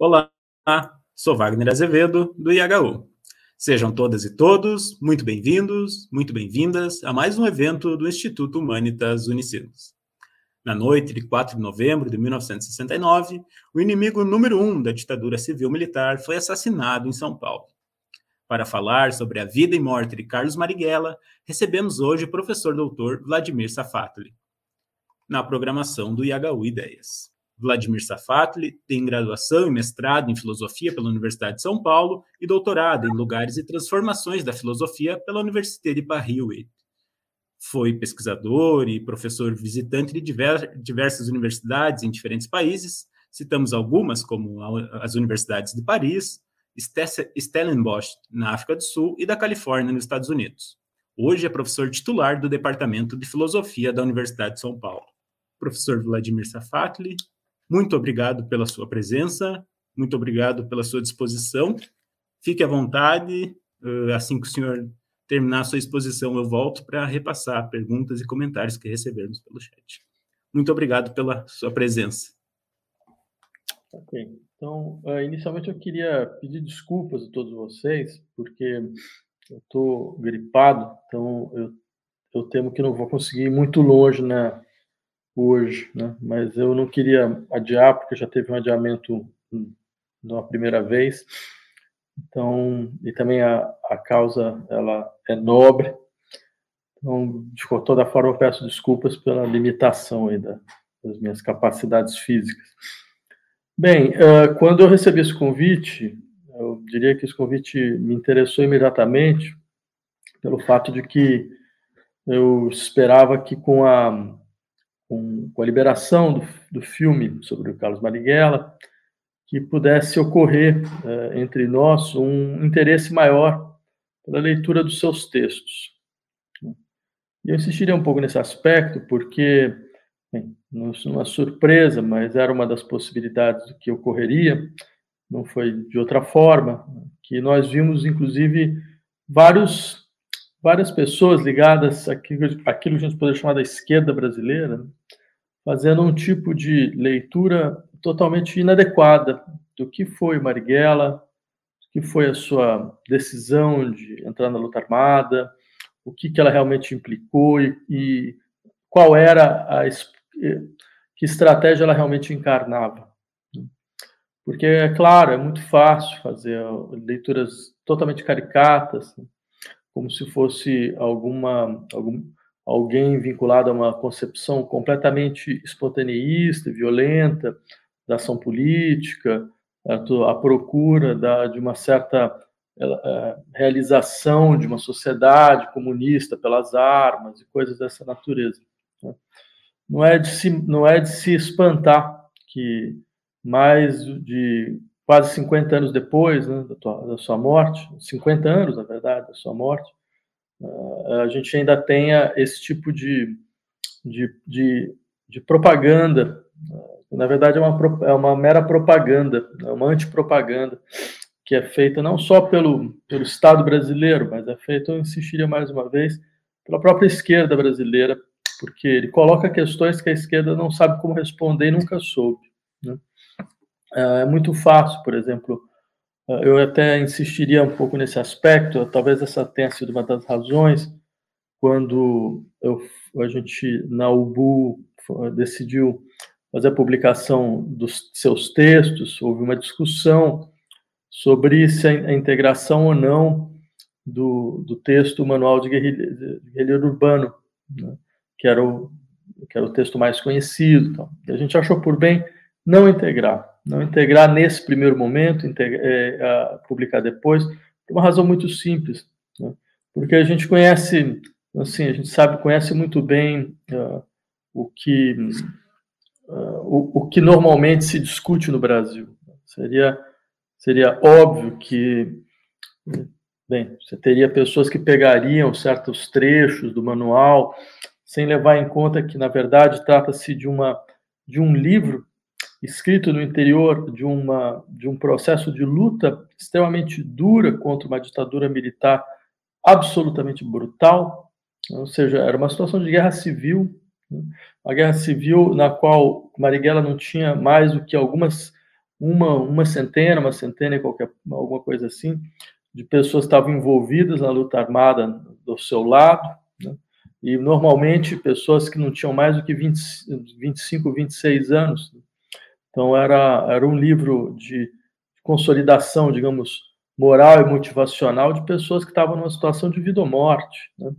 Olá, sou Wagner Azevedo, do IHU. Sejam todas e todos muito bem-vindos, muito bem-vindas a mais um evento do Instituto Humanitas Unicinos. Na noite de 4 de novembro de 1969, o inimigo número um da ditadura civil-militar foi assassinado em São Paulo. Para falar sobre a vida e morte de Carlos Marighella, recebemos hoje o professor doutor Vladimir Safatli, na programação do IHU Ideias. Vladimir Safatli tem graduação e mestrado em filosofia pela Universidade de São Paulo e doutorado em lugares e transformações da filosofia pela Université de Paris. Foi pesquisador e professor visitante de diversas universidades em diferentes países. Citamos algumas, como as universidades de Paris, Stellenbosch, na África do Sul, e da Califórnia, nos Estados Unidos. Hoje é professor titular do Departamento de Filosofia da Universidade de São Paulo. Professor Vladimir Safatli, muito obrigado pela sua presença, muito obrigado pela sua disposição. Fique à vontade, assim que o senhor terminar a sua exposição, eu volto para repassar perguntas e comentários que recebermos pelo chat. Muito obrigado pela sua presença. Ok. Então, uh, inicialmente eu queria pedir desculpas a todos vocês, porque eu estou gripado, então eu, eu temo que não vou conseguir ir muito longe né, hoje, né? mas eu não queria adiar, porque já teve um adiamento na primeira vez, então, e também a, a causa ela é nobre. Então, de toda forma, eu peço desculpas pela limitação aí da, das minhas capacidades físicas. Bem, uh, quando eu recebi esse convite, eu diria que esse convite me interessou imediatamente pelo fato de que eu esperava que com a, com, com a liberação do, do filme sobre o Carlos Marighella, que pudesse ocorrer uh, entre nós um interesse maior pela leitura dos seus textos. E eu insistiria um pouco nesse aspecto, porque, bem, não é uma surpresa, mas era uma das possibilidades do que ocorreria, não foi de outra forma, que nós vimos, inclusive, vários, várias pessoas ligadas àquilo, àquilo que a gente poderia chamar da esquerda brasileira, né, fazendo um tipo de leitura totalmente inadequada do que foi Marighella, do que foi a sua decisão de entrar na luta armada, o que, que ela realmente implicou e, e qual era a que estratégia ela realmente encarnava. Porque, é claro, é muito fácil fazer leituras totalmente caricatas, como se fosse alguma, algum, alguém vinculado a uma concepção completamente espontaneísta, violenta, da ação política, a, procura da, de uma certa é, realização de uma sociedade comunista pelas armas e coisas dessa natureza. Né? Não é de se, não é de se espantar que mais de quase 50 anos depois né, da, tua, da, sua morte, 50 anos, na verdade, da sua morte, a gente ainda tenha esse tipo de, de, de, de propaganda na verdade, é uma, é uma mera propaganda, é uma antipropaganda, que é feita não só pelo, pelo Estado brasileiro, mas é feita, eu insistiria mais uma vez, pela própria esquerda brasileira, porque ele coloca questões que a esquerda não sabe como responder e nunca soube. Né? É, é muito fácil, por exemplo, eu até insistiria um pouco nesse aspecto, talvez essa tenha sido uma das razões, quando eu, a gente, na UBU, decidiu fazer a publicação dos seus textos, houve uma discussão sobre se a integração ou não do, do texto Manual de Guerrilheiro, Guerrilheiro Urbano, né? que, era o, que era o texto mais conhecido. Então. A gente achou por bem não integrar, não integrar nesse primeiro momento, integrar, é, publicar depois, por uma razão muito simples, né? porque a gente conhece, assim, a gente sabe, conhece muito bem uh, o que uh, o, o que normalmente se discute no Brasil. Seria seria óbvio que bem, você teria pessoas que pegariam certos trechos do manual sem levar em conta que na verdade trata-se de uma de um livro escrito no interior de uma de um processo de luta extremamente dura contra uma ditadura militar absolutamente brutal, ou seja, era uma situação de guerra civil, né? uma guerra civil na qual Marighella não tinha mais do que algumas uma uma centena, uma centena qualquer alguma coisa assim de pessoas que estavam envolvidas na luta armada do seu lado, né? e normalmente pessoas que não tinham mais do que 20, 25, 26 anos. Então era era um livro de consolidação, digamos, moral e motivacional de pessoas que estavam numa situação de vida ou morte. Né?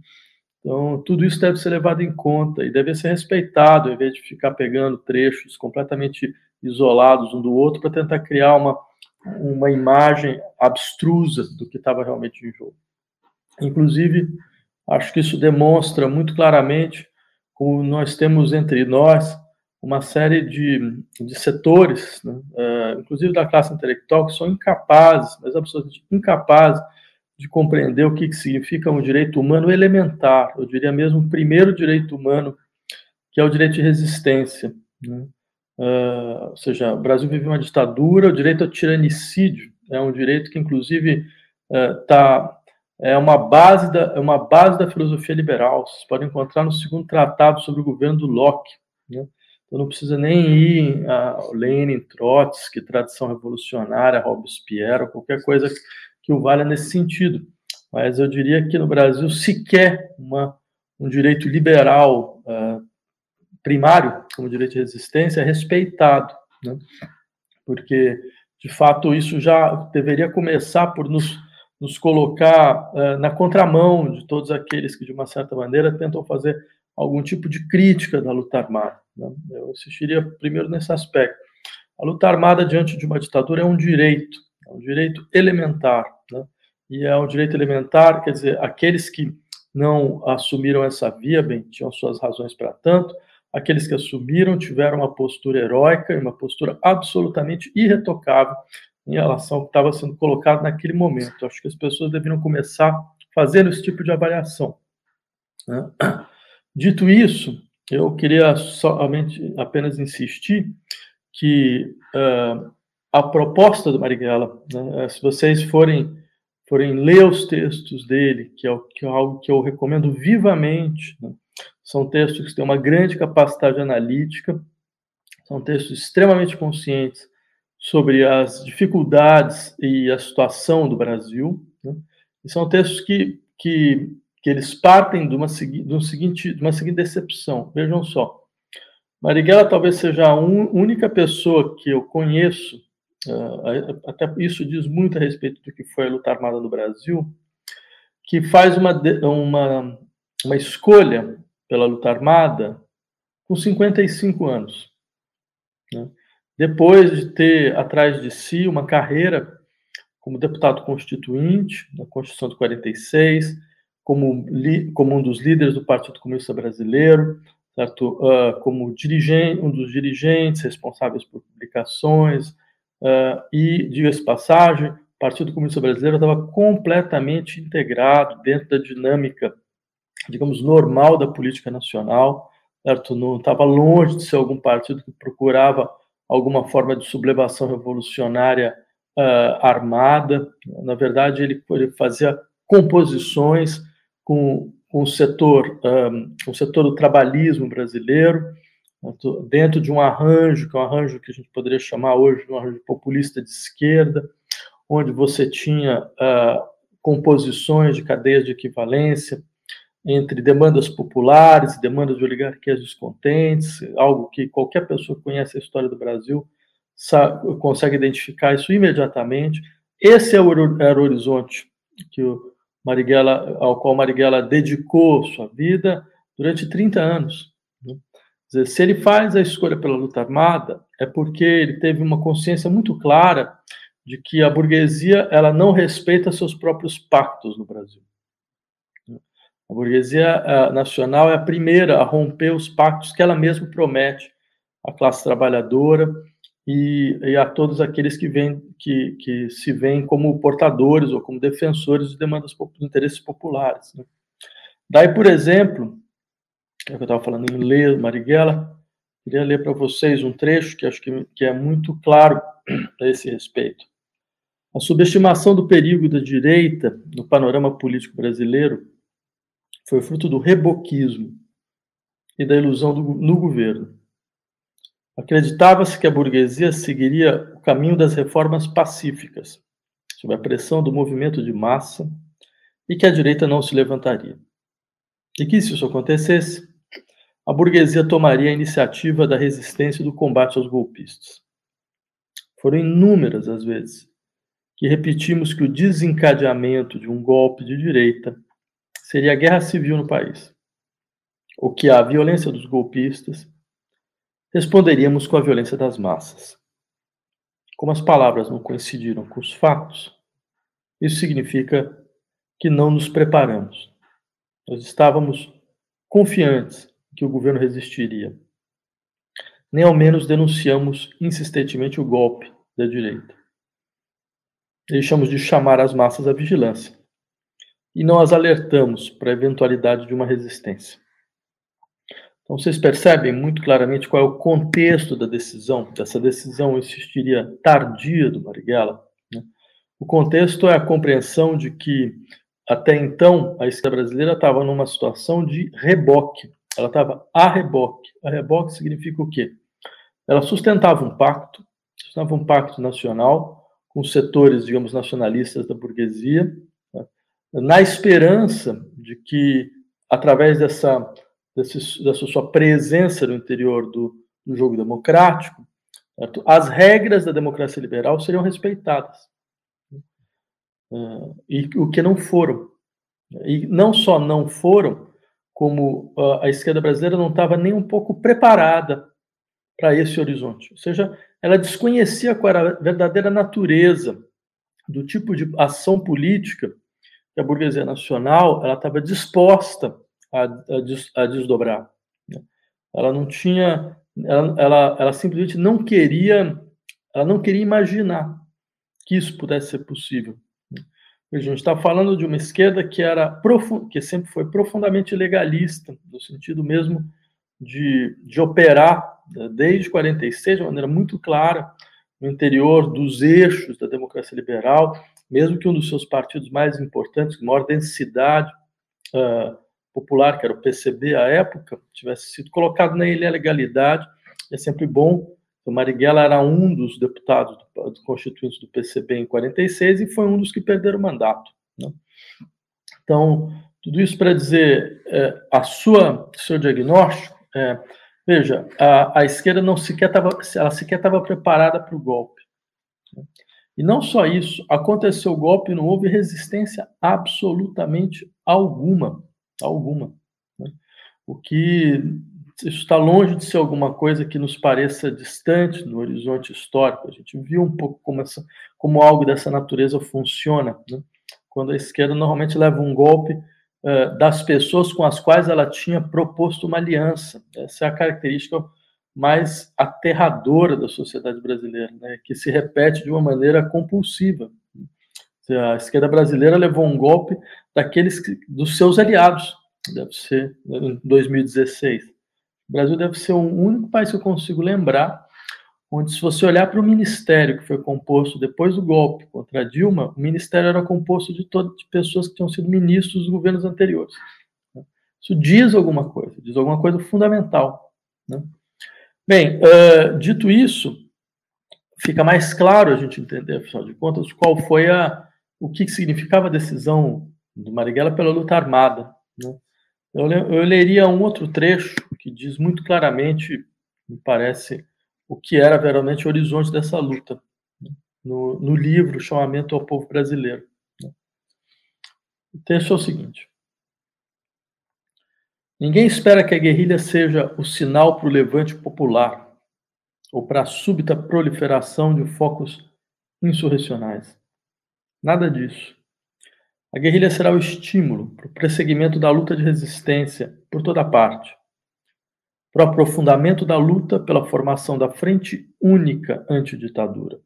Então, tudo isso deve ser levado em conta e deve ser respeitado, em vez de ficar pegando trechos completamente isolados um do outro para tentar criar uma, uma imagem abstrusa do que estava realmente em jogo. Inclusive, acho que isso demonstra muito claramente como nós temos entre nós uma série de, de setores, né, uh, inclusive da classe intelectual, que são incapazes, mas absolutamente incapazes, de compreender o que, que significa um direito humano elementar, eu diria mesmo o primeiro direito humano, que é o direito de resistência. Né? Uh, ou seja, o Brasil vive uma ditadura, o direito ao tiranicídio é um direito que, inclusive, uh, tá, é uma base da, é uma base da filosofia liberal. Vocês podem encontrar no segundo tratado sobre o governo do Locke. Né? Então não precisa nem ir a Lenin, Trotsky, tradição revolucionária, Robespierre, qualquer coisa que o valha nesse sentido. Mas eu diria que no Brasil sequer uma, um direito liberal uh, primário, como direito de resistência, é respeitado, né? porque, de fato, isso já deveria começar por nos, nos colocar uh, na contramão de todos aqueles que, de uma certa maneira, tentam fazer algum tipo de crítica da luta armada. Né? Eu insistiria primeiro nesse aspecto. A luta armada diante de uma ditadura é um direito, é um direito elementar. Né? E é um direito elementar, quer dizer, aqueles que não assumiram essa via, bem, tinham suas razões para tanto, Aqueles que assumiram tiveram uma postura heróica e uma postura absolutamente irretocável em relação ao que estava sendo colocado naquele momento. Acho que as pessoas deveriam começar fazendo esse tipo de avaliação. Né? Dito isso, eu queria somente apenas insistir que uh, a proposta do Marighella, né, se vocês forem forem ler os textos dele, que é, que é algo que eu recomendo vivamente, né, são textos que têm uma grande capacidade analítica, são textos extremamente conscientes sobre as dificuldades e a situação do Brasil. Né? E são textos que, que, que eles partem de uma, de, um seguinte, de uma seguinte decepção. Vejam só. Marighella talvez seja a un, única pessoa que eu conheço, uh, até isso diz muito a respeito do que foi a luta armada no Brasil, que faz uma, uma, uma escolha pela luta armada com 55 anos. Né? Depois de ter atrás de si uma carreira como deputado constituinte na Constituição de 46, como, como um dos líderes do Partido Comunista Brasileiro, certo? Uh, como dirigente, um dos dirigentes responsáveis por publicações, uh, e, diga-se passagem, o Partido Comunista Brasileiro estava completamente integrado dentro da dinâmica digamos, normal da política nacional, certo? Não estava longe de ser algum partido que procurava alguma forma de sublevação revolucionária uh, armada. Na verdade, ele, ele fazia composições com, o setor, um, o setor do trabalhismo brasileiro, dentro de um arranjo, que é um arranjo que a gente poderia chamar hoje de um arranjo populista de esquerda, onde você tinha uh, composições de cadeias de equivalência, entre demandas populares e demandas de oligarquias descontentes, algo que qualquer pessoa que conhece a história do Brasil sabe, consegue identificar isso imediatamente. Esse é era o horizonte que o Marighella, ao qual Marighella dedicou sua vida durante 30 anos. Né? Dizer, se ele faz a escolha pela luta armada, é porque ele teve uma consciência muito clara de que a burguesia ela não respeita seus próprios pactos no Brasil. A burguesia nacional é a primeira a romper os pactos que ela mesma promete à classe trabalhadora e, e a todos aqueles que, vem, que, que se veem como portadores ou como defensores de demandas de interesses populares. Né? Daí, por exemplo, é que eu estava falando em ler Marighella, queria ler para vocês um trecho que acho que, que é muito claro a esse respeito. A subestimação do perigo da direita no panorama político brasileiro foi fruto do reboquismo e da ilusão do, no governo. Acreditava-se que a burguesia seguiria o caminho das reformas pacíficas, sob a pressão do movimento de massa, e que a direita não se levantaria. E que, se isso acontecesse, a burguesia tomaria a iniciativa da resistência e do combate aos golpistas. Foram inúmeras as vezes que repetimos que o desencadeamento de um golpe de direita seria a guerra civil no país, ou que a violência dos golpistas responderíamos com a violência das massas. Como as palavras não coincidiram com os fatos, isso significa que não nos preparamos. Nós estávamos confiantes que o governo resistiria. Nem ao menos denunciamos insistentemente o golpe da direita. Deixamos de chamar as massas à vigilância e não as alertamos para a eventualidade de uma resistência. Então, vocês percebem muito claramente qual é o contexto da decisão, dessa decisão, eu insistiria, tardia do Marighella. Né? O contexto é a compreensão de que, até então, a esquerda brasileira estava numa situação de reboque. Ela estava a reboque. A reboque significa o quê? Ela sustentava um pacto, sustentava um pacto nacional com setores, digamos, nacionalistas da burguesia, né? na esperança de que, através dessa dessa sua presença no interior do, do jogo democrático, certo? as regras da democracia liberal seriam respeitadas. Uh, e o que não foram. E não só não foram, como uh, a esquerda brasileira não estava nem um pouco preparada para esse horizonte. Ou seja, ela desconhecia qual era a verdadeira natureza do tipo de ação política que a burguesia nacional ela estava disposta a, a, des, a desdobrar. Né? Ela não tinha, ela, ela, ela simplesmente não queria, ela não queria imaginar que isso pudesse ser possível. Né? A gente está falando de uma esquerda que era que sempre foi profundamente legalista, no sentido mesmo de, de operar né, desde 46 de maneira muito clara no interior dos eixos da democracia liberal, mesmo que um dos seus partidos mais importantes, com maior densidade uh, popular, que era o PCB à época, tivesse sido colocado na ilegalidade. É sempre bom. O Marighella era um dos deputados do, constituintes do PCB em 46 e foi um dos que perderam o mandato. Né? Então, tudo isso para dizer é, a sua seu diagnóstico. É, veja, a, a, esquerda não sequer estava, ela sequer estava preparada para o golpe. Né? E não só isso, aconteceu o golpe e não houve resistência absolutamente alguma alguma. Né? O que está longe de ser alguma coisa que nos pareça distante no horizonte histórico. A gente viu um pouco como, essa, como algo dessa natureza funciona, né? quando a esquerda normalmente leva um golpe uh, das pessoas com as quais ela tinha proposto uma aliança. Essa é a característica mais aterradora da sociedade brasileira, né? que se repete de uma maneira compulsiva. A esquerda brasileira levou um golpe daqueles dos seus aliados, deve ser em 2016. O Brasil deve ser o único país que eu consigo lembrar onde, se você olhar para o ministério que foi composto depois do golpe contra Dilma, o ministério era composto de, todas de pessoas que tinham sido ministros dos governos anteriores. Isso diz alguma coisa, diz alguma coisa fundamental. Né? Bem, uh, dito isso, fica mais claro a gente entender, afinal de contas, qual foi a, o que significava a decisão do Marighella pela luta armada. Né? Eu, eu leria um outro trecho que diz muito claramente, me parece, o que era verdadeiramente o horizonte dessa luta, né? no, no livro Chamamento ao Povo Brasileiro. Né? O texto é o seguinte: Ninguém espera que a guerrilha seja o sinal para o levante popular ou para a súbita proliferação de focos insurrecionais. Nada disso. A guerrilha será o estímulo para o prosseguimento da luta de resistência por toda parte, para o aprofundamento da luta pela formação da frente única antiditadura,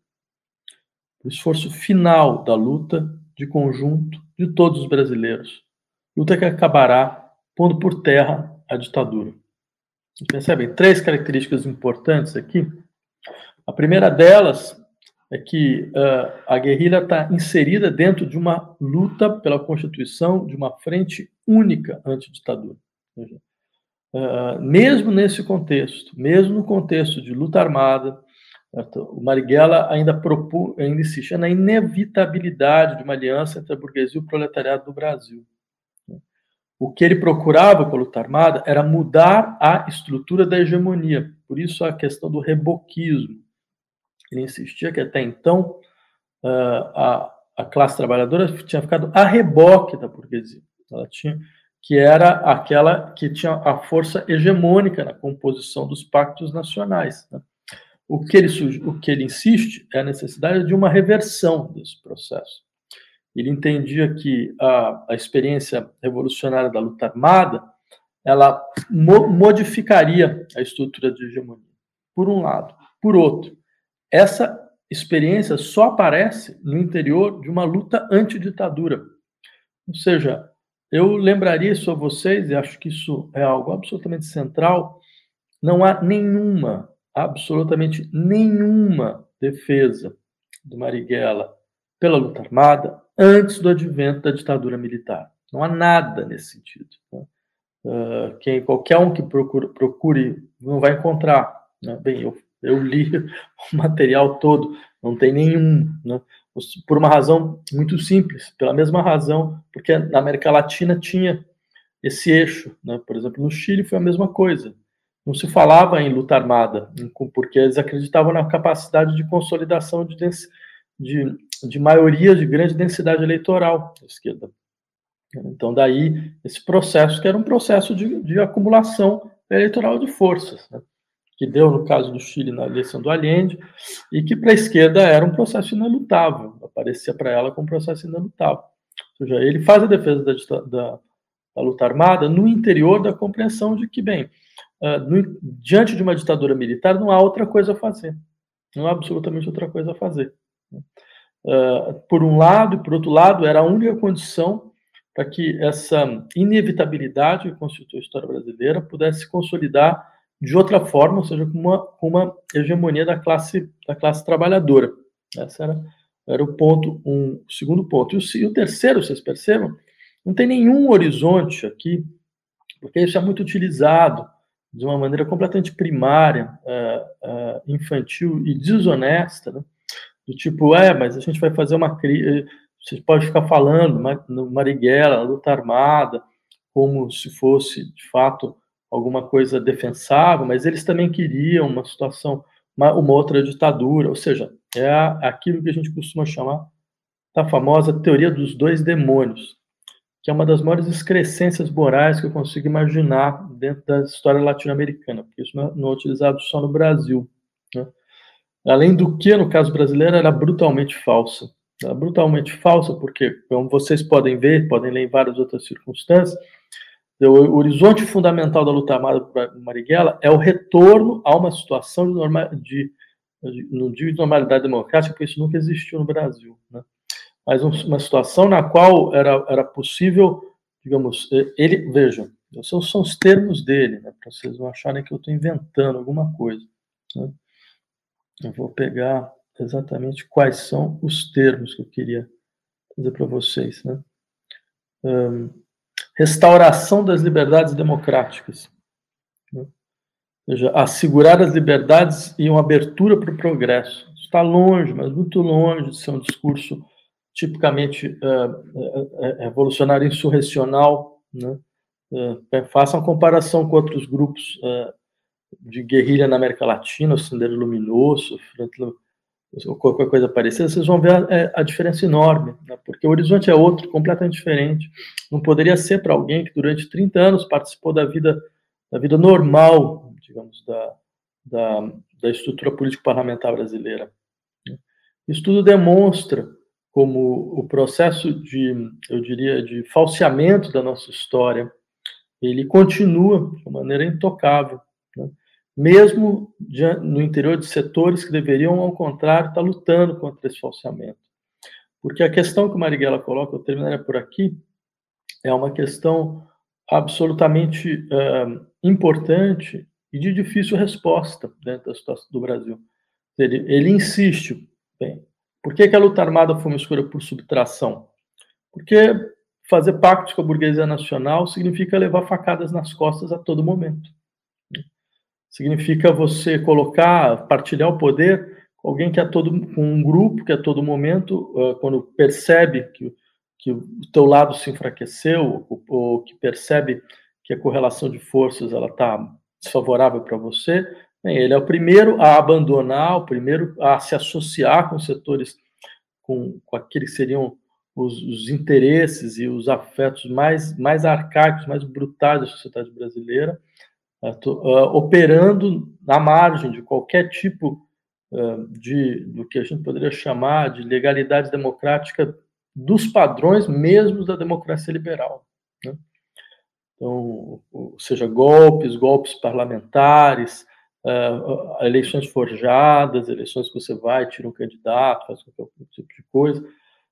o esforço final da luta de conjunto de todos os brasileiros, luta que acabará pondo por terra a ditadura. Percebem? Três características importantes aqui. A primeira delas é que uh, a guerrilha está inserida dentro de uma luta pela constituição de uma frente única antiditadura. Uh, mesmo nesse contexto, mesmo no contexto de luta armada, o Marighella ainda, propô, ainda insiste na inevitabilidade de uma aliança entre a burguesia e o proletariado do Brasil. O que ele procurava com a luta armada era mudar a estrutura da hegemonia, por isso a questão do reboquismo. Ele insistia que até então a, a classe trabalhadora tinha ficado a reboque da burguesia. Ela tinha que era aquela que tinha a força hegemônica na composição dos pactos nacionais. Né? O, que ele, o que ele insiste é a necessidade de uma reversão desse processo. Ele entendia que a, a experiência revolucionária da luta armada ela mo modificaria a estrutura de hegemonia, por um lado. Por outro, essa experiência só aparece no interior de uma luta antiditadura. Ou seja, eu lembraria isso a vocês, e acho que isso é algo absolutamente central, não há nenhuma, absolutamente nenhuma defesa do Marighella pela luta armada antes do advento da ditadura militar. Não há nada nesse sentido. Né? Uh, quem, qualquer um que procure, procure não vai encontrar. Né? Bem, eu, eu li o material todo, não tem nenhum. Né? por uma razão muito simples, pela mesma razão, porque na América Latina tinha esse eixo, né? por exemplo, no Chile foi a mesma coisa. Não se falava em luta armada, porque eles acreditavam na capacidade de consolidação de, de, de maioria de grande densidade eleitoral da esquerda. Então, daí esse processo, que era um processo de, de acumulação eleitoral de forças. Né? Que deu no caso do Chile na eleição do Allende, e que para a esquerda era um processo inelutável, aparecia para ela como um processo inelutável. Ou seja, ele faz a defesa da, da, da luta armada no interior da compreensão de que, bem, uh, no, diante de uma ditadura militar não há outra coisa a fazer, não há absolutamente outra coisa a fazer. Uh, por um lado, e por outro lado, era a única condição para que essa inevitabilidade que constitui a história brasileira pudesse se consolidar de outra forma, ou seja, com uma, uma hegemonia da classe, da classe trabalhadora. Esse era, era o ponto, um o segundo ponto. E o, e o terceiro, vocês percebam, não tem nenhum horizonte aqui, porque isso é muito utilizado de uma maneira completamente primária, uh, uh, infantil e desonesta, né? do tipo, é, mas a gente vai fazer uma crise, você pode ficar falando Marighella, luta armada, como se fosse, de fato, alguma coisa defensável, mas eles também queriam uma situação, uma, uma outra ditadura, ou seja, é aquilo que a gente costuma chamar da famosa teoria dos dois demônios, que é uma das maiores excrescências morais que eu consigo imaginar dentro da história latino-americana, porque isso não é, não é utilizado só no Brasil. Né? Além do que, no caso brasileiro, era brutalmente falsa. Era brutalmente falsa porque, como vocês podem ver, podem ler em várias outras circunstâncias, o horizonte fundamental da luta armada para Marighella é o retorno a uma situação de, de, de, de normalidade democrática, porque isso nunca existiu no Brasil, né? mas uma situação na qual era, era possível, digamos, ele, vejam, esses são os termos dele, né, para vocês não acharem que eu estou inventando alguma coisa. Né? Eu vou pegar exatamente quais são os termos que eu queria dizer para vocês. Né? Um, restauração das liberdades democráticas. Né? Ou seja, assegurar as liberdades e uma abertura para o progresso. Está longe, mas muito longe de ser um discurso tipicamente uh, revolucionário insurrecional. Né? Faça uma comparação com outros grupos de guerrilha na América Latina, o Sendero Luminoso, ou qualquer coisa parecida, vocês vão ver a, é, a diferença enorme, né? porque o horizonte é outro, completamente diferente. Não poderia ser para alguém que durante 30 anos participou da vida, da vida normal, digamos, da, da, da estrutura político-parlamentar brasileira. Isso tudo demonstra como o processo de, eu diria, de falseamento da nossa história, ele continua de maneira intocável. Né? Mesmo no interior de setores que deveriam, ao contrário, estar lutando contra esse falseamento. Porque a questão que o Marighella coloca, eu terminaria por aqui, é uma questão absolutamente uh, importante e de difícil resposta dentro da situação do Brasil. Ele, ele insiste, bem, por que, que a luta armada foi uma escolha por subtração? Porque fazer pactos com a burguesia nacional significa levar facadas nas costas a todo momento significa você colocar, partilhar o poder com alguém que é todo, com um grupo que a todo momento, quando percebe que, que o teu lado se enfraqueceu, ou, ou que percebe que a correlação de forças ela está desfavorável para você, bem, ele é o primeiro a abandonar, o primeiro a se associar com setores, com, com aqueles que seriam os, os, interesses e os afetos mais, mais arcaicos, mais brutais da sociedade brasileira, operando na margem de qualquer tipo uh, de do que a gente poderia chamar de legalidade democrática dos padrões mesmo da democracia liberal. Né? Então, seja golpes, golpes parlamentares, uh, eleições forjadas, eleições que você vai, tira um candidato, faz qualquer tipo de coisa.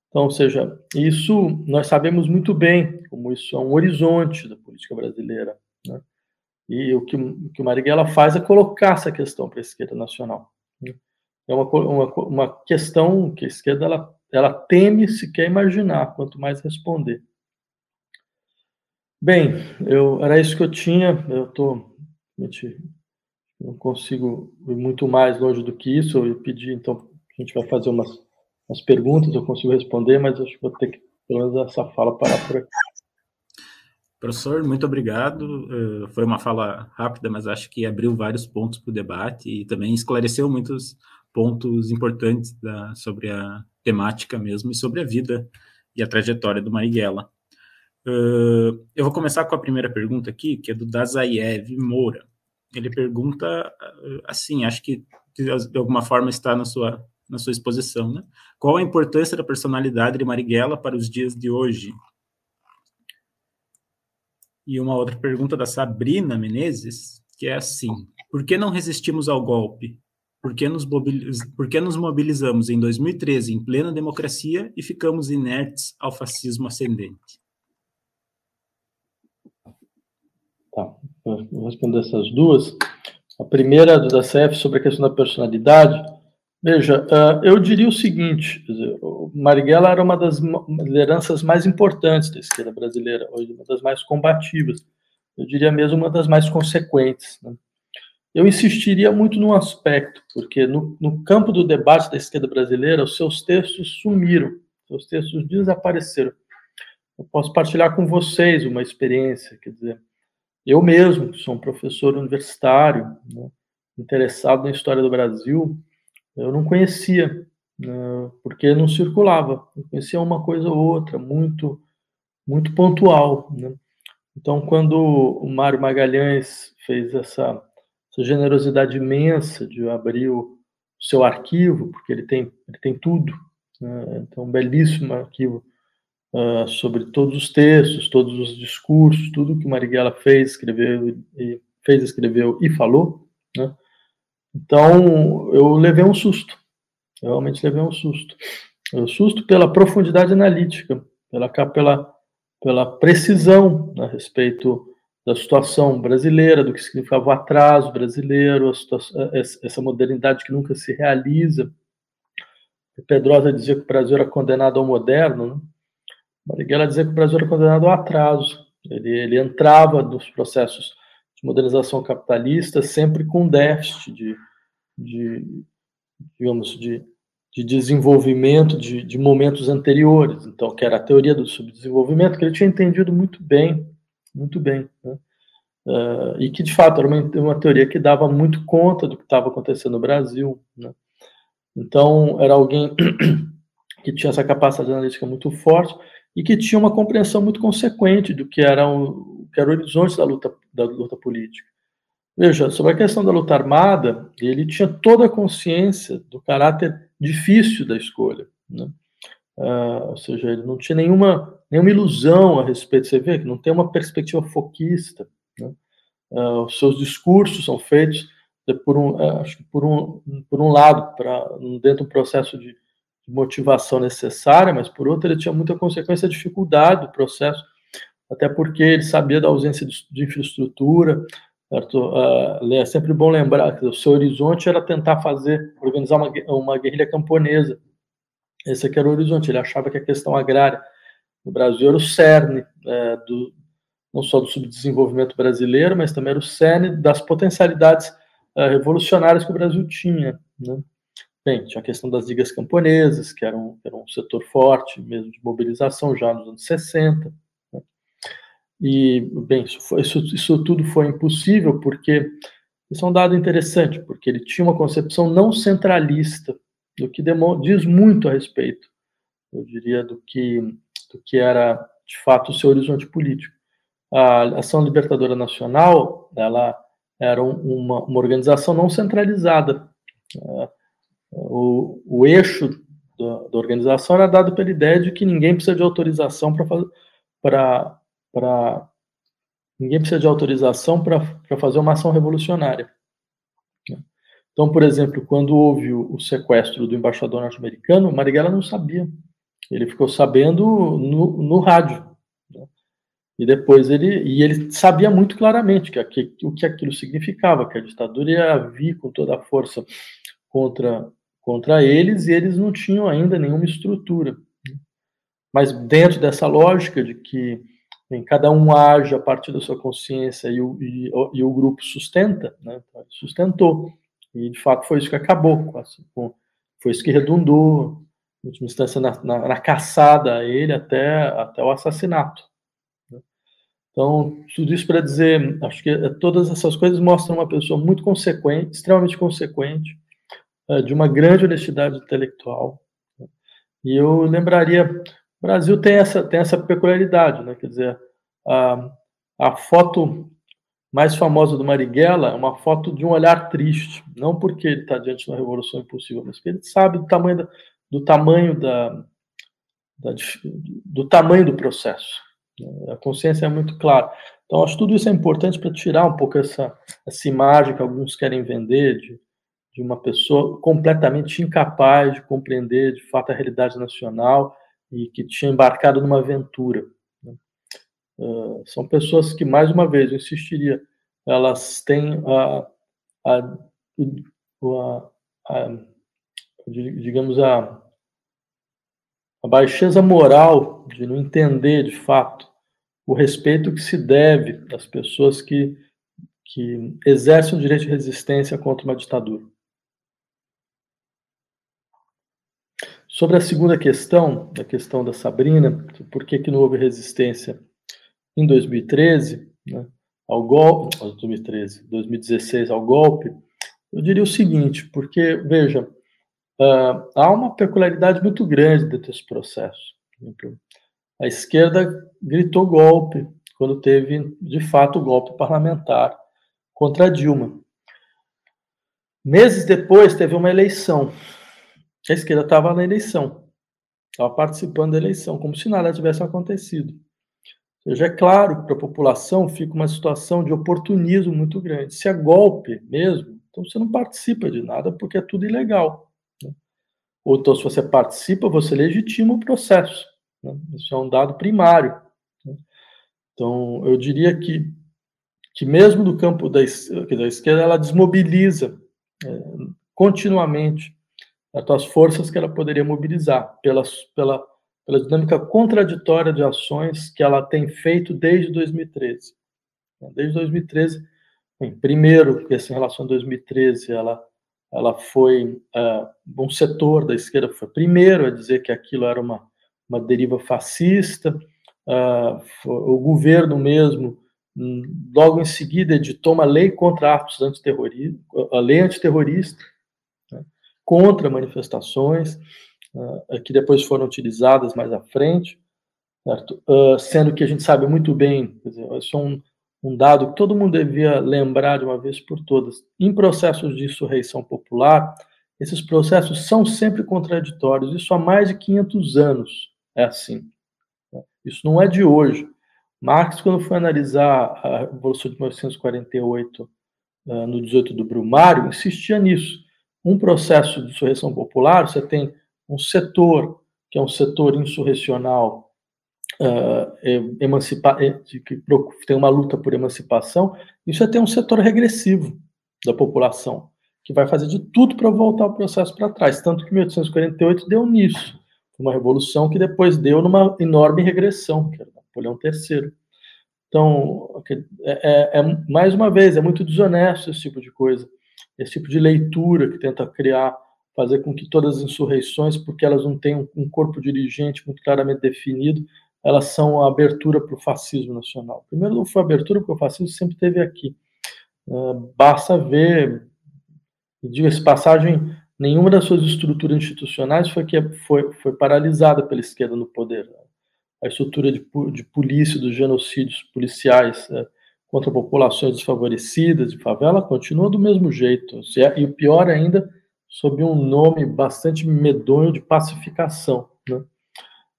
Então, ou seja, isso nós sabemos muito bem como isso é um horizonte da política brasileira. Né? E o que, o que Marighella faz é colocar essa questão para a esquerda nacional. Né? É uma, uma, uma questão que a esquerda ela, ela teme sequer imaginar, quanto mais responder. Bem, eu, era isso que eu tinha. Eu tô, não consigo ir muito mais longe do que isso. Eu pedi, então, a gente vai fazer umas, umas perguntas, eu consigo responder, mas acho que vou ter que, pelo menos, essa fala parar por aqui. Professor, muito obrigado. Uh, foi uma fala rápida, mas acho que abriu vários pontos para o debate e também esclareceu muitos pontos importantes da, sobre a temática mesmo e sobre a vida e a trajetória do Marighella. Uh, eu vou começar com a primeira pergunta aqui, que é do Dazayev Moura. Ele pergunta uh, assim, acho que de alguma forma está na sua, na sua exposição, né? Qual a importância da personalidade de Marighella para os dias de hoje? E uma outra pergunta da Sabrina Menezes, que é assim: por que não resistimos ao golpe? Por que nos, por que nos mobilizamos em 2013 em plena democracia e ficamos inertes ao fascismo ascendente? Tá, vou responder essas duas. A primeira da CF sobre a questão da personalidade. Veja, uh, eu diria o seguinte: Marighella era uma das lideranças mais importantes da esquerda brasileira, hoje uma das mais combativas, eu diria mesmo uma das mais consequentes. Né? Eu insistiria muito num aspecto, porque no, no, campo do debate da esquerda brasileira, os seus textos sumiram, seus textos desapareceram. Eu posso partilhar com vocês uma experiência, quer dizer, eu mesmo, que sou um professor universitário, né, interessado na história do Brasil, eu não conhecia, né, porque não circulava. Eu conhecia uma coisa ou outra, muito, muito pontual. Né? Então, quando o Mário Magalhães fez essa, essa generosidade imensa de abrir o seu arquivo, porque ele tem, ele tem tudo, né? então, um belíssimo arquivo uh, sobre todos os textos, todos os discursos, tudo que Marighella fez, escreveu, e, fez, escreveu e falou, né? Então, eu levei um susto. Eu realmente levei um susto. Um susto pela profundidade analítica, pela, pela, pela precisão a respeito da situação brasileira, do que significava o atraso brasileiro, situação, essa modernidade que nunca se realiza. Pedrosa dizia que o Brasil era condenado ao moderno, né? Marighella dizia que o Brasil era condenado ao atraso. Ele, ele entrava nos processos de modernização capitalista, sempre com déficit de, de digamos, de, de desenvolvimento de, de, momentos anteriores. Então, que era a teoria do subdesenvolvimento, que ele tinha entendido muito bem, muito bem. Né? Uh, e que, de fato, era uma, uma, teoria que dava muito conta do que estava acontecendo no Brasil. Né? Então, era alguém que tinha essa capacidade analítica muito forte e que tinha uma compreensão muito consequente do que era o, que era o horizonte da luta, da luta política. Veja, sobre a questão da luta armada, ele tinha toda a consciência do caráter difícil da escolha. Né? Uh, ou seja, ele não tinha nenhuma, nenhuma ilusão a respeito. Você vê que não tem uma perspectiva foquista. Né? Uh, os seus discursos são feitos por um, uh, acho que por um, por um lado, pra, dentro do processo de, de motivação necessária, mas por outro, ele tinha muita consequência de dificuldade do processo, até porque ele sabia da ausência de, infraestrutura. Certo? é sempre bom lembrar que o seu horizonte era tentar fazer, organizar uma, uma guerrilha camponesa esse aqui era o horizonte. Ele achava que a questão agrária no Brasil era o cerne é, do, não só do subdesenvolvimento brasileiro, mas também era o cerne das potencialidades é, revolucionárias que o Brasil tinha. Né? Bem, tinha a questão das ligas camponesas, que eram, eram um setor forte mesmo de mobilização já nos anos 60. Né? E, bem, isso, foi, isso, isso tudo foi impossível porque isso é um dado interessante, porque ele tinha uma concepção não centralista do que diz muito a respeito, eu diria, do que, do que era, de fato, o seu horizonte político. A Ação Libertadora Nacional, ela era uma, uma organização não centralizada. O, o eixo da, da, organização era dado pela ideia de que ninguém precisa de autorização para fazer para ninguém precisa de autorização para fazer uma ação revolucionária. Então, por exemplo, quando houve o sequestro do embaixador norte-americano, Marighella não sabia. Ele ficou sabendo no, no rádio. Né? E depois ele e ele sabia muito claramente que, que, o que aquilo significava, que a ditadura ia vir com toda a força contra contra eles e eles não tinham ainda nenhuma estrutura. Mas dentro dessa lógica de que bem, cada um age a partir da sua consciência e o, e, e o grupo sustenta, né? Sustentou. E, de fato, foi isso que acabou, assim, foi isso que redundou, em última instância, na, na, na caçada a ele até, até o assassinato. Né? Então, tudo isso para dizer, acho que todas essas coisas mostram uma pessoa muito consequente, extremamente consequente, de uma grande honestidade intelectual. Né? E eu lembraria, o Brasil tem essa, tem essa peculiaridade, né? quer dizer, a, a foto mais famosa do Marighella é uma foto de um olhar triste, não porque ele está diante de uma revolução impossível, mas porque ele sabe do tamanho da, do tamanho da, da do tamanho do processo. A consciência é muito clara. Então, acho que tudo isso é importante para tirar um pouco essa, essa imagem que alguns querem vender de, de uma pessoa completamente incapaz de compreender de fato a realidade nacional e que tinha embarcado numa aventura. Uh, são pessoas que, mais uma vez, eu insistiria, elas têm a, a, a, a digamos, a, a baixeza moral de não entender, de fato, o respeito que se deve às pessoas que, que exercem o direito de resistência contra uma ditadura. Sobre a segunda questão, a questão da Sabrina, por que, que não houve resistência em 2013, né, ao golpe, 2013, 2016 ao golpe, eu diria o seguinte, porque, veja, uh, há uma peculiaridade muito grande dentro desse processo. A esquerda gritou golpe quando teve, de fato, o golpe parlamentar contra Dilma. Meses depois, teve uma eleição. A esquerda estava na eleição, estava participando da eleição, como se nada tivesse acontecido. Ou seja, é claro que para a população fica uma situação de oportunismo muito grande. Se é golpe mesmo, então você não participa de nada porque é tudo ilegal. Né? Ou então, se você participa, você legitima o processo. Né? Isso é um dado primário. Né? Então, eu diria que, que mesmo do campo da, da esquerda, ela desmobiliza é, continuamente as forças que ela poderia mobilizar pela, pela pela dinâmica contraditória de ações que ela tem feito desde 2013. Desde 2013, bem, primeiro, essa relação de 2013, ela, ela foi uh, um setor da esquerda foi primeiro a dizer que aquilo era uma, uma deriva fascista, uh, o governo mesmo, hum, logo em seguida, editou uma lei contra atos antiterroristas, a lei antiterrorista, contra manifestações, uh, que depois foram utilizadas mais à frente, uh, sendo que a gente sabe muito bem, quer dizer, isso é um, um dado que todo mundo devia lembrar de uma vez por todas. Em processos de insurreição popular, esses processos são sempre contraditórios. Isso há mais de 500 anos é assim. Né? Isso não é de hoje. Marx, quando foi analisar a Revolução de 1948 uh, no 18 do Brumário, insistia nisso. Um processo de insurreição popular, você tem um setor, que é um setor insurrecional uh, emancipa que tem uma luta por emancipação, isso é ter um setor regressivo da população, que vai fazer de tudo para voltar o processo para trás. Tanto que 1848 deu nisso. Uma revolução que depois deu numa enorme regressão, que era Napoleão III. Então, é, é, é, mais uma vez, é muito desonesto esse tipo de coisa, esse tipo de leitura que tenta criar, fazer com que todas as insurreições, porque elas não têm um corpo dirigente muito claramente definido, elas são a abertura para o fascismo nacional. Primeiro, não foi abertura, porque o fascismo sempre esteve aqui. Uh, basta ver, diga-se passagem, nenhuma das suas estruturas institucionais foi, que foi, foi paralisada pela esquerda no poder. A estrutura de, de polícia, dos genocídios policiais é, contra populações desfavorecidas de favela continua do mesmo jeito. É, e o pior ainda, sob um nome bastante medonho de pacificação. Né?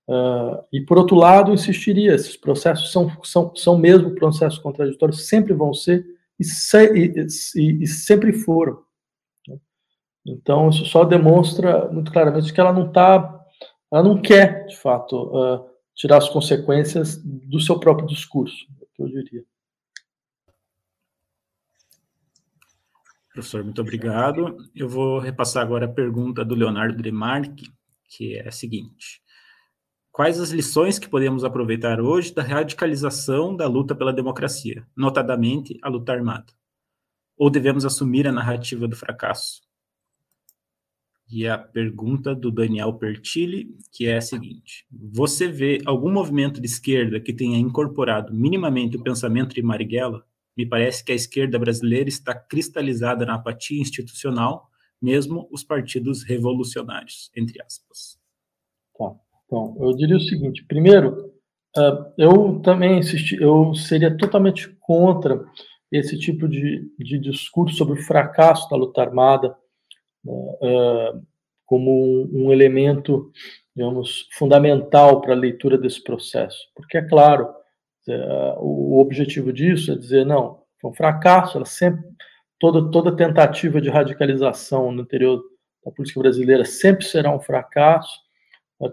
Uh, e, por outro lado, insistiria: esses processos são, são, são mesmo processos contraditórios, sempre vão ser e, se, e, e, e sempre foram. Né? Então, isso só demonstra muito claramente que ela não está, ela não quer, de fato, uh, tirar as consequências do seu próprio discurso, é eu diria. Professor, muito obrigado. Eu vou repassar agora a pergunta do Leonardo Demarque, que é a seguinte: Quais as lições que podemos aproveitar hoje da radicalização da luta pela democracia, notadamente a luta armada? Ou devemos assumir a narrativa do fracasso? E a pergunta do Daniel Pertilli, que é a seguinte: Você vê algum movimento de esquerda que tenha incorporado minimamente o pensamento de Marighella? Me parece que a esquerda brasileira está cristalizada na apatia institucional, mesmo os partidos revolucionários, entre aspas. Tá. Então, eu diria o seguinte: primeiro, uh, eu também insisti, eu seria totalmente contra esse tipo de, de discurso sobre o fracasso da luta armada uh, como um, elemento, digamos, fundamental para a leitura desse processo, porque é claro, o objetivo disso é dizer não, foi um fracasso, ela sempre toda toda tentativa de radicalização no interior da política brasileira sempre será um fracasso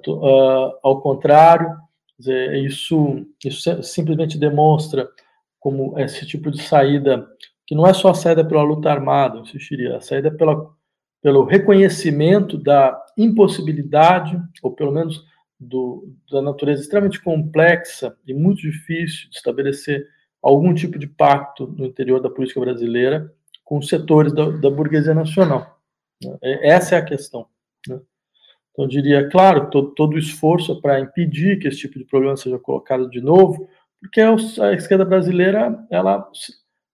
Uh, ao contrário, isso, isso simplesmente demonstra como esse tipo de saída, que não é só a saída pela luta armada, insistiria, a saída pela, pelo reconhecimento da impossibilidade, ou pelo menos do, da natureza extremamente complexa e muito difícil de estabelecer algum tipo de pacto no interior da política brasileira com os setores da, da burguesia nacional. Né? Essa é a questão. Né? Então, eu diria, claro, todo, todo o esforço para impedir que esse tipo de problema seja colocado de novo, porque a esquerda brasileira, ela,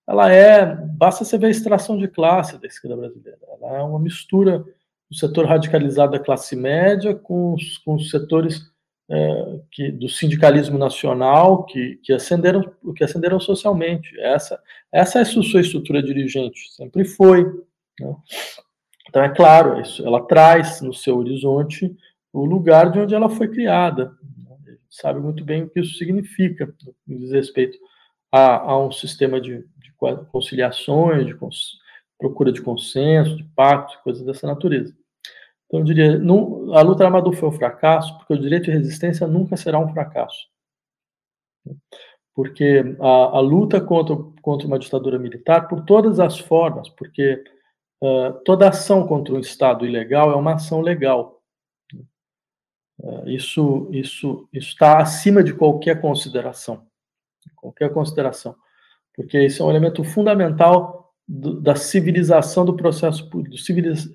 ela é, basta você ver a extração de classe da esquerda brasileira, ela é uma mistura do setor radicalizado da classe média com os, com os setores é, que, do sindicalismo nacional que, que, ascenderam, que ascenderam socialmente. Essa, essa é a sua estrutura dirigente, sempre foi. Né? Então, é claro, isso, ela traz no seu horizonte o lugar de onde ela foi criada. Sabe muito bem o que isso significa, no diz respeito a, a um sistema de, de conciliações, de cons, procura de consenso, de pacto, coisas dessa natureza. Então, eu diria, não, a luta armada foi um fracasso, porque o direito de resistência nunca será um fracasso. Porque a, a luta contra, contra uma ditadura militar, por todas as formas, porque Uh, toda ação contra um Estado ilegal é uma ação legal. Uh, isso isso está acima de qualquer consideração, qualquer consideração, porque isso é um elemento fundamental do, da civilização do processo do civiliz,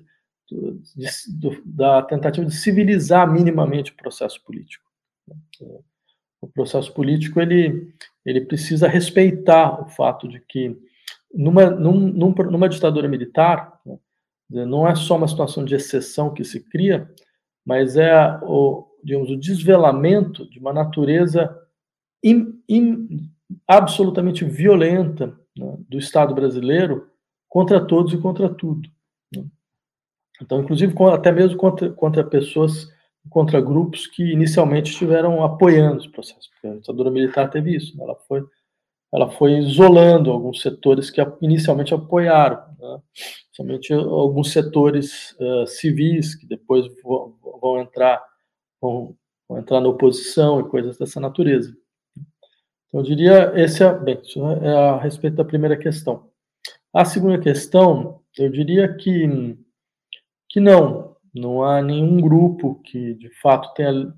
do, do, da tentativa de civilizar minimamente o processo político. O processo político ele ele precisa respeitar o fato de que numa, num, numa ditadura militar, né, Não é só uma situação de exceção que se cria, mas é o, digamos, o desvelamento de uma natureza absolutamente violenta né, do Estado brasileiro contra todos e contra tudo. Né? Então, inclusive, até mesmo contra, contra pessoas, contra grupos que inicialmente estiveram apoiando os processos, porque a ditadura militar teve isso, né? ela foi ela foi isolando alguns setores que inicialmente apoiaram, né? somente alguns setores uh, civis que depois vão, vão entrar vão, vão, entrar na oposição e coisas dessa natureza. Então, eu diria esse é bem, isso é a respeito da primeira questão. A segunda questão, eu diria que que não, não há nenhum grupo que de fato tenha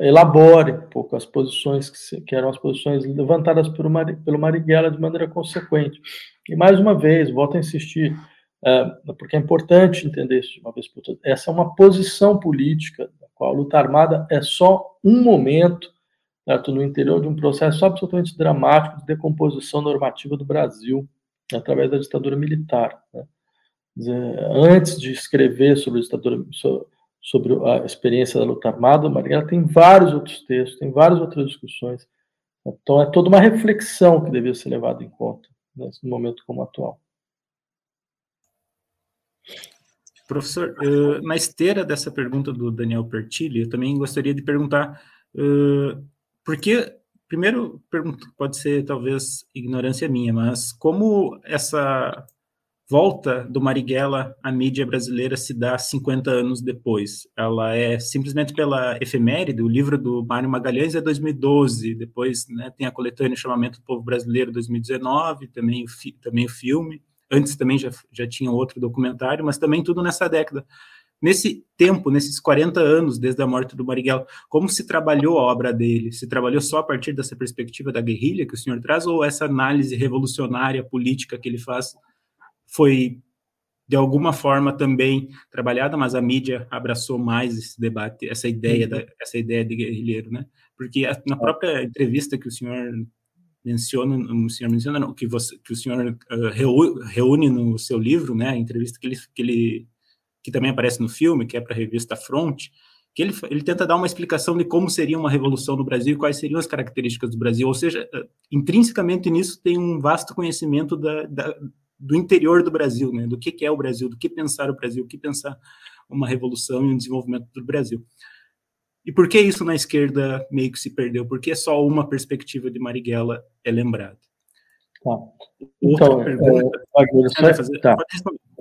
elabore um pouco as posições que, se, que eram as posições levantadas pelo, Mar, pelo Marighella de maneira consequente. E mais uma vez, volto a insistir, é, porque é importante entender isso de uma vez por todas. Essa é uma posição política, da qual a luta armada é só um momento certo, no interior de um processo absolutamente dramático de decomposição normativa do Brasil, através da ditadura militar. Né? Antes de escrever sobre a ditadura, sobre, a experiência da luta armada, Marighella tem vários outros textos, tem várias outras discussões. Então, é toda uma reflexão que devia ser levada em conta nesse momento como atual. Professor, na esteira dessa pergunta do Daniel Pertilli, eu também gostaria de perguntar por que, primeiro, pode ser talvez ignorância minha, mas como essa volta do Marighella à mídia brasileira se dá 50 anos depois. Ela é simplesmente pela efeméride, o livro do Mário Magalhães é 2012, depois né, tem a coletânea Chamamento do Povo Brasileiro 2019, também o, fi, também o filme, antes também já, já tinha outro documentário, mas também tudo nessa década. Nesse tempo, nesses 40 anos desde a morte do Marighella, como se trabalhou a obra dele? Se trabalhou só a partir dessa perspectiva da guerrilha que o senhor traz, ou essa análise revolucionária política que ele faz foi de alguma forma também trabalhada, mas a mídia abraçou mais esse debate, essa ideia uhum. da, essa ideia de guerrilheiro, né? Porque na própria entrevista que o senhor menciona, o senhor menciona não, que você que o senhor uh, reúne no seu livro, né? A entrevista que ele que ele que também aparece no filme, que é para a revista Front, que ele, ele tenta dar uma explicação de como seria uma revolução no Brasil e quais seriam as características do Brasil. Ou seja, intrinsecamente nisso tem um vasto conhecimento da, da do interior do Brasil, né? Do que, que é o Brasil, do que pensar o Brasil, o que pensar uma revolução e um desenvolvimento do Brasil. E por que isso na esquerda meio que se perdeu? Porque só uma perspectiva de Marighella é lembrada. Tá. Então, pergunta, é, fazer, tá.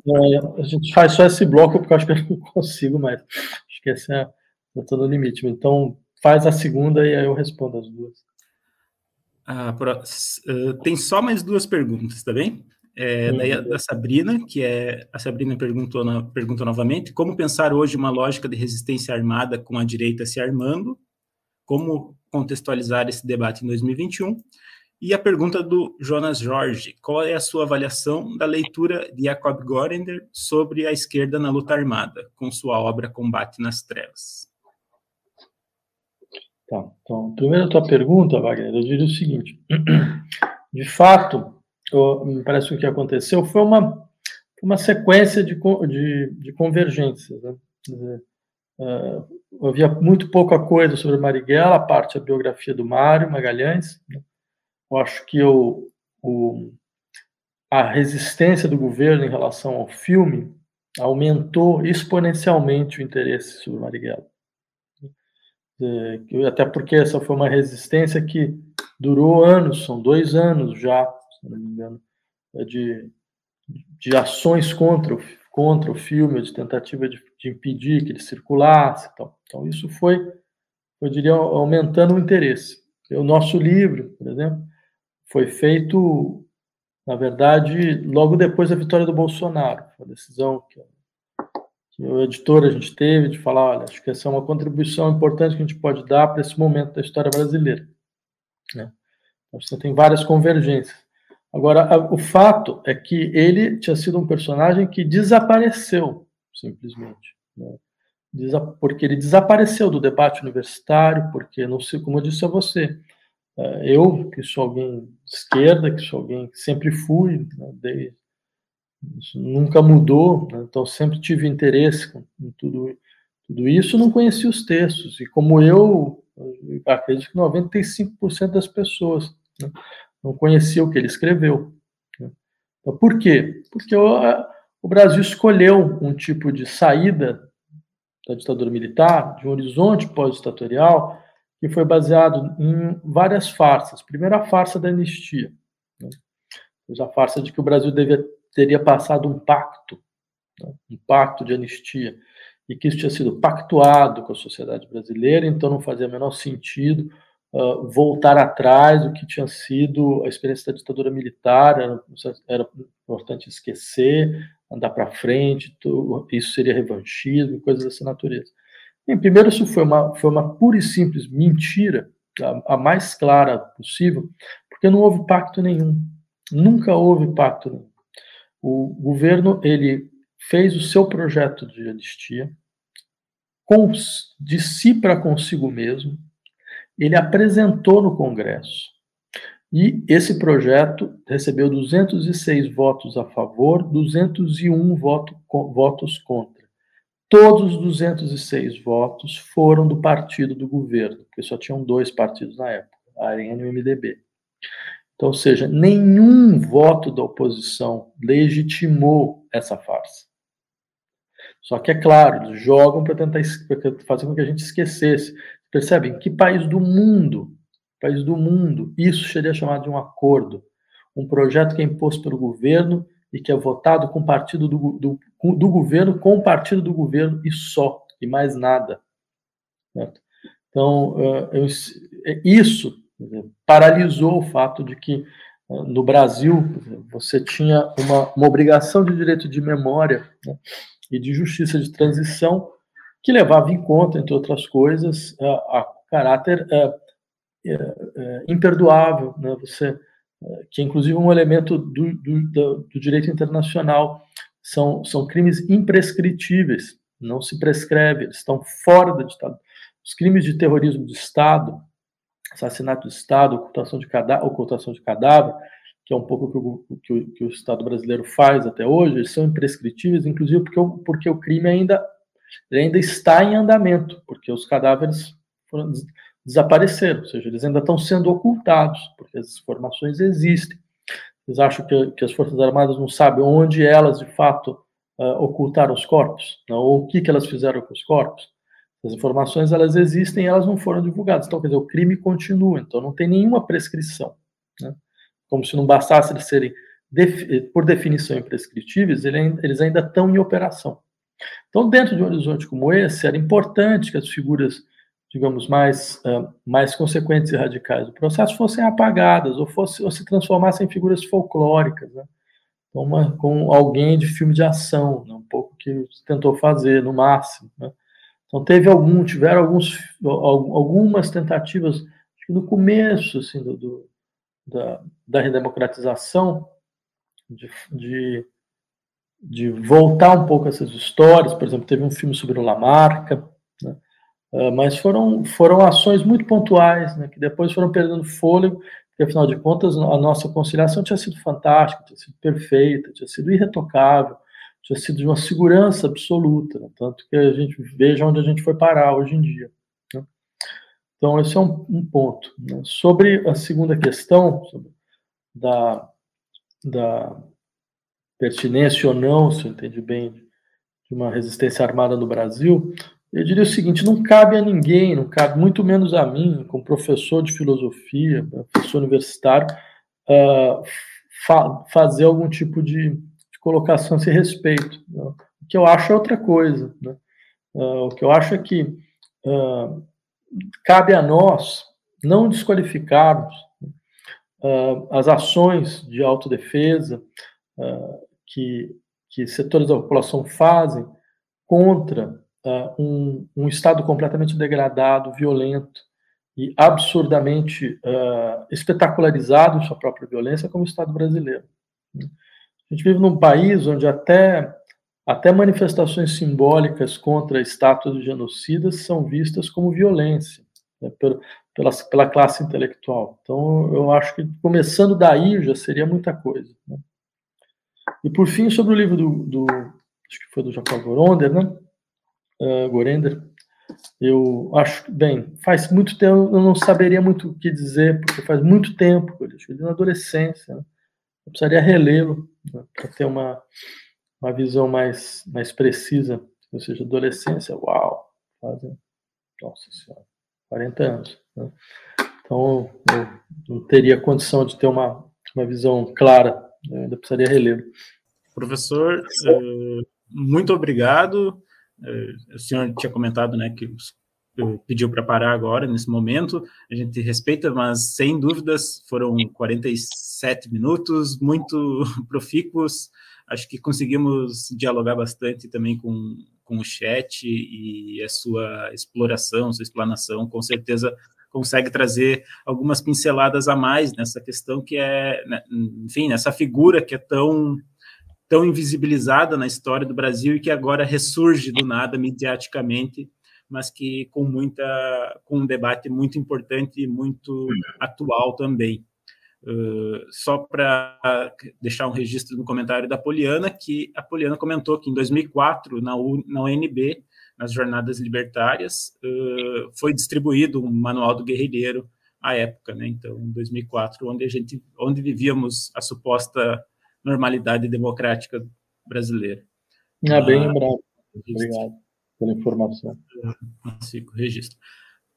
É, a gente faz só esse bloco porque eu acho que eu não consigo mais. Acho que esse é, eu estou no limite. Então, faz a segunda e aí eu respondo as duas. Ah, uh, tem só mais duas perguntas, tá bem? É, da, da, Sabrina, que é a Sabrina perguntou, na, perguntou novamente como pensar hoje uma lógica de resistência armada com a direita se armando, como contextualizar esse debate em 2021, e a pergunta do Jonas Jorge, qual é a sua avaliação da leitura de Jacob Gorender sobre a esquerda na luta armada, com sua obra Combate nas Trevas? Tá, então, primeiro a tua pergunta, Wagner, eu diria o seguinte, de fato, me parece que o que aconteceu foi uma, uma sequência de, de, de convergências. Né? Dizer, uh, havia muito pouca coisa sobre Marighella, a parte da biografia do Mário Magalhães. Né? Eu acho que o, o, a resistência do governo em relação ao filme aumentou exponencialmente o interesse sobre Marighella. Até porque essa foi uma resistência que durou anos, são dois anos já, se não me engano, é de, de ações contra o, contra o filme, de tentativa de, de impedir que ele circulasse. Então, então isso foi, eu diria, aumentando o interesse. O nosso livro, por exemplo, foi feito, na verdade, logo depois da vitória do Bolsonaro. Foi a decisão que, que o editor a gente teve de falar, olha, acho que essa é uma contribuição importante que a gente pode dar para esse momento da história brasileira. Né? Então, você tem várias convergências. Agora, o fato é que ele tinha sido um personagem que desapareceu, simplesmente. Né? Porque ele desapareceu do debate universitário, porque, não sei como eu disse a você, é, eu, que sou alguém de esquerda, que sou alguém que sempre fui, né, nunca mudou, né? então sempre tive interesse em tudo, tudo isso, não conhecia os textos. E como eu, eu acredito que 95% das pessoas né, não conhecia o que ele escreveu. Então, por quê? Porque o, o Brasil escolheu um tipo de saída da ditadura militar, de um horizonte pós-ditatorial, que foi baseado em várias farsas. Primeiro, a farsa da anistia, né? a farsa de que o Brasil devia, teria passado um pacto, né? um pacto de anistia, e que isso tinha sido pactuado com a sociedade brasileira, então não fazia menor sentido uh, voltar atrás do que tinha sido a experiência da ditadura militar, era, era importante esquecer, andar para frente, isso seria revanchismo coisas dessa natureza. Bem, primeiro, isso foi uma, foi uma pura e simples mentira, a, a, mais clara possível, porque não houve pacto nenhum. Nunca houve pacto nenhum. O governo, ele fez o seu projeto de anistia com, de si para consigo mesmo, ele apresentou no Congresso. E esse projeto recebeu 206 votos a favor, 201 voto, votos contra. Todos os 206 votos foram do partido do governo, porque só tinham dois partidos na época, a Arena e o MDB. Então, ou seja, nenhum voto da oposição legitimou essa farsa. Só que, é claro, eles jogam para tentar fazer com que a gente esquecesse. Percebem? Que país do mundo país do mundo, isso seria chamado de um acordo, um projeto que é imposto pelo governo e que é votado com partido do, do, do governo, com o partido do governo e só, e mais nada. Certo? Então, é, isso paralisou o fato de que no Brasil você tinha uma, uma obrigação de direito de memória né, e de justiça de transição que levava em conta, entre outras coisas, a, a caráter é, é, imperdoável, né? Você, é, que é inclusive um elemento do, do, do, do direito internacional, são, são crimes imprescritíveis, não se prescreve, eles estão fora da ditadura. Os crimes de terrorismo de Estado, assassinato de Estado, ocultação de, cadáver, ocultação de cadáver, que é um pouco que o, que o, que o Estado brasileiro faz até hoje, eles são imprescritíveis, inclusive porque o, porque o crime ainda, ainda está em andamento, porque os cadáveres foram desapareceram, ou seja, eles ainda estão sendo ocultados, porque as informações existem. Eles acham que, que as Forças Armadas não sabem onde elas, de fato, uh, ocultaram os corpos, não, ou o que, que elas fizeram com os corpos. As informações, elas existem elas não foram divulgadas. Então, quer dizer, o crime continua, então não tem nenhuma prescrição. Né? Como se não bastasse eles serem, por definição, imprescritíveis, eles ainda estão em operação. Então, dentro de um horizonte como esse, era importante que as figuras digamos, mais, uh, mais consequentes e radicais do processo fossem apagadas ou, fosse, ou se transformassem em figuras folclóricas, né? Então, uma, com alguém de filme de ação, né? um pouco que tentou fazer, no máximo. Né? Então, teve algum, tiveram alguns, algumas tentativas, no começo assim, do, do da, da redemocratização, de, de, de voltar um pouco essas histórias. Por exemplo, teve um filme sobre o Lamarca, né? Ah, mas foram, foram ações muito pontuais, né, que depois foram perdendo fôlego, porque afinal de contas a nossa conciliação tinha sido fantástica, tinha sido perfeita, tinha sido irretocável, tinha sido de uma segurança absoluta, né, tanto que a gente veja onde a gente foi parar hoje em dia. Né. Então, esse é um, um ponto. Né. Sobre a segunda questão, da, da pertinência ou não, se eu entendi bem, de uma resistência armada no Brasil, eu diria o seguinte: não cabe a ninguém, não cabe muito menos a mim, como professor de filosofia, professor universitário, uh, fa fazer algum tipo de, de, colocação a esse respeito. Né? O que eu acho é outra coisa. Né? Uh, o que eu acho é que uh, cabe a nós não desqualificarmos as ações de autodefesa que, que setores da população fazem contra uh, um, um, Estado completamente degradado, violento e absurdamente uh, espetacularizado em sua própria violência, como o Estado brasileiro. A gente vive num país onde até, até manifestações simbólicas contra estátuas de genocidas são vistas como violência né, pela, pela, pela classe intelectual. Então, eu acho que começando daí já seria muita coisa. Né? E por fim, sobre o livro do, do acho que foi do Jacob Goronder, né? Uh, Gorender, eu acho, bem, faz muito tempo, eu não saberia muito o que dizer, porque faz muito tempo, eu que na adolescência, né? eu precisaria relê-lo né? para ter uma, uma visão mais, mais precisa, ou seja, adolescência, uau, fazem, nossa senhora, 40 anos. Né? Então, eu não teria condição de ter uma, uma visão clara, eu ainda precisaria relê-lo. Professor, eh, muito obrigado. Eh, o senhor tinha comentado né, que pediu para parar agora, nesse momento. A gente respeita, mas sem dúvidas foram 47 minutos, muito profícuos. Acho que conseguimos dialogar bastante também com, com o chat e a sua exploração, sua explanação, com certeza consegue trazer algumas pinceladas a mais nessa questão que é, né, enfim, nessa figura que é tão tão invisibilizada na história do Brasil e que agora ressurge do nada mediaticamente, mas que com muita com um debate muito importante e muito atual também. Uh, só para deixar um registro no comentário da Poliana, que a Poliana comentou que em 2004, na, U, na UNB, nas Jornadas Libertárias, uh, foi distribuído um manual do guerrilheiro à época, né? Então, em 2004, onde a gente, onde vivíamos a suposta normalidade democrática brasileira. Ah, bem ah, lembrado. Obrigado pela informação. Consigo, registro.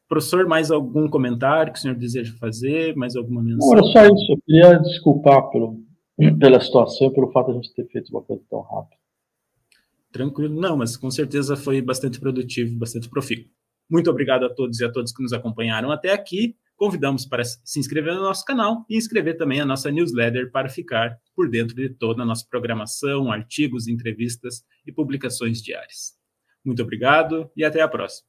Professor, mais algum comentário que o senhor deseja fazer? Mais alguma menção? Não, era só isso. Eu queria desculpar pelo, pela situação e pelo fato de a gente ter feito uma coisa tão rápida. Tranquilo, não, mas com certeza foi bastante produtivo, bastante profícuo. Muito obrigado a todos e a todas que nos acompanharam até aqui. Convidamos para se inscrever no nosso canal e inscrever também a nossa newsletter para ficar por dentro de toda a nossa programação, artigos, entrevistas e publicações diárias. Muito obrigado e até a próxima.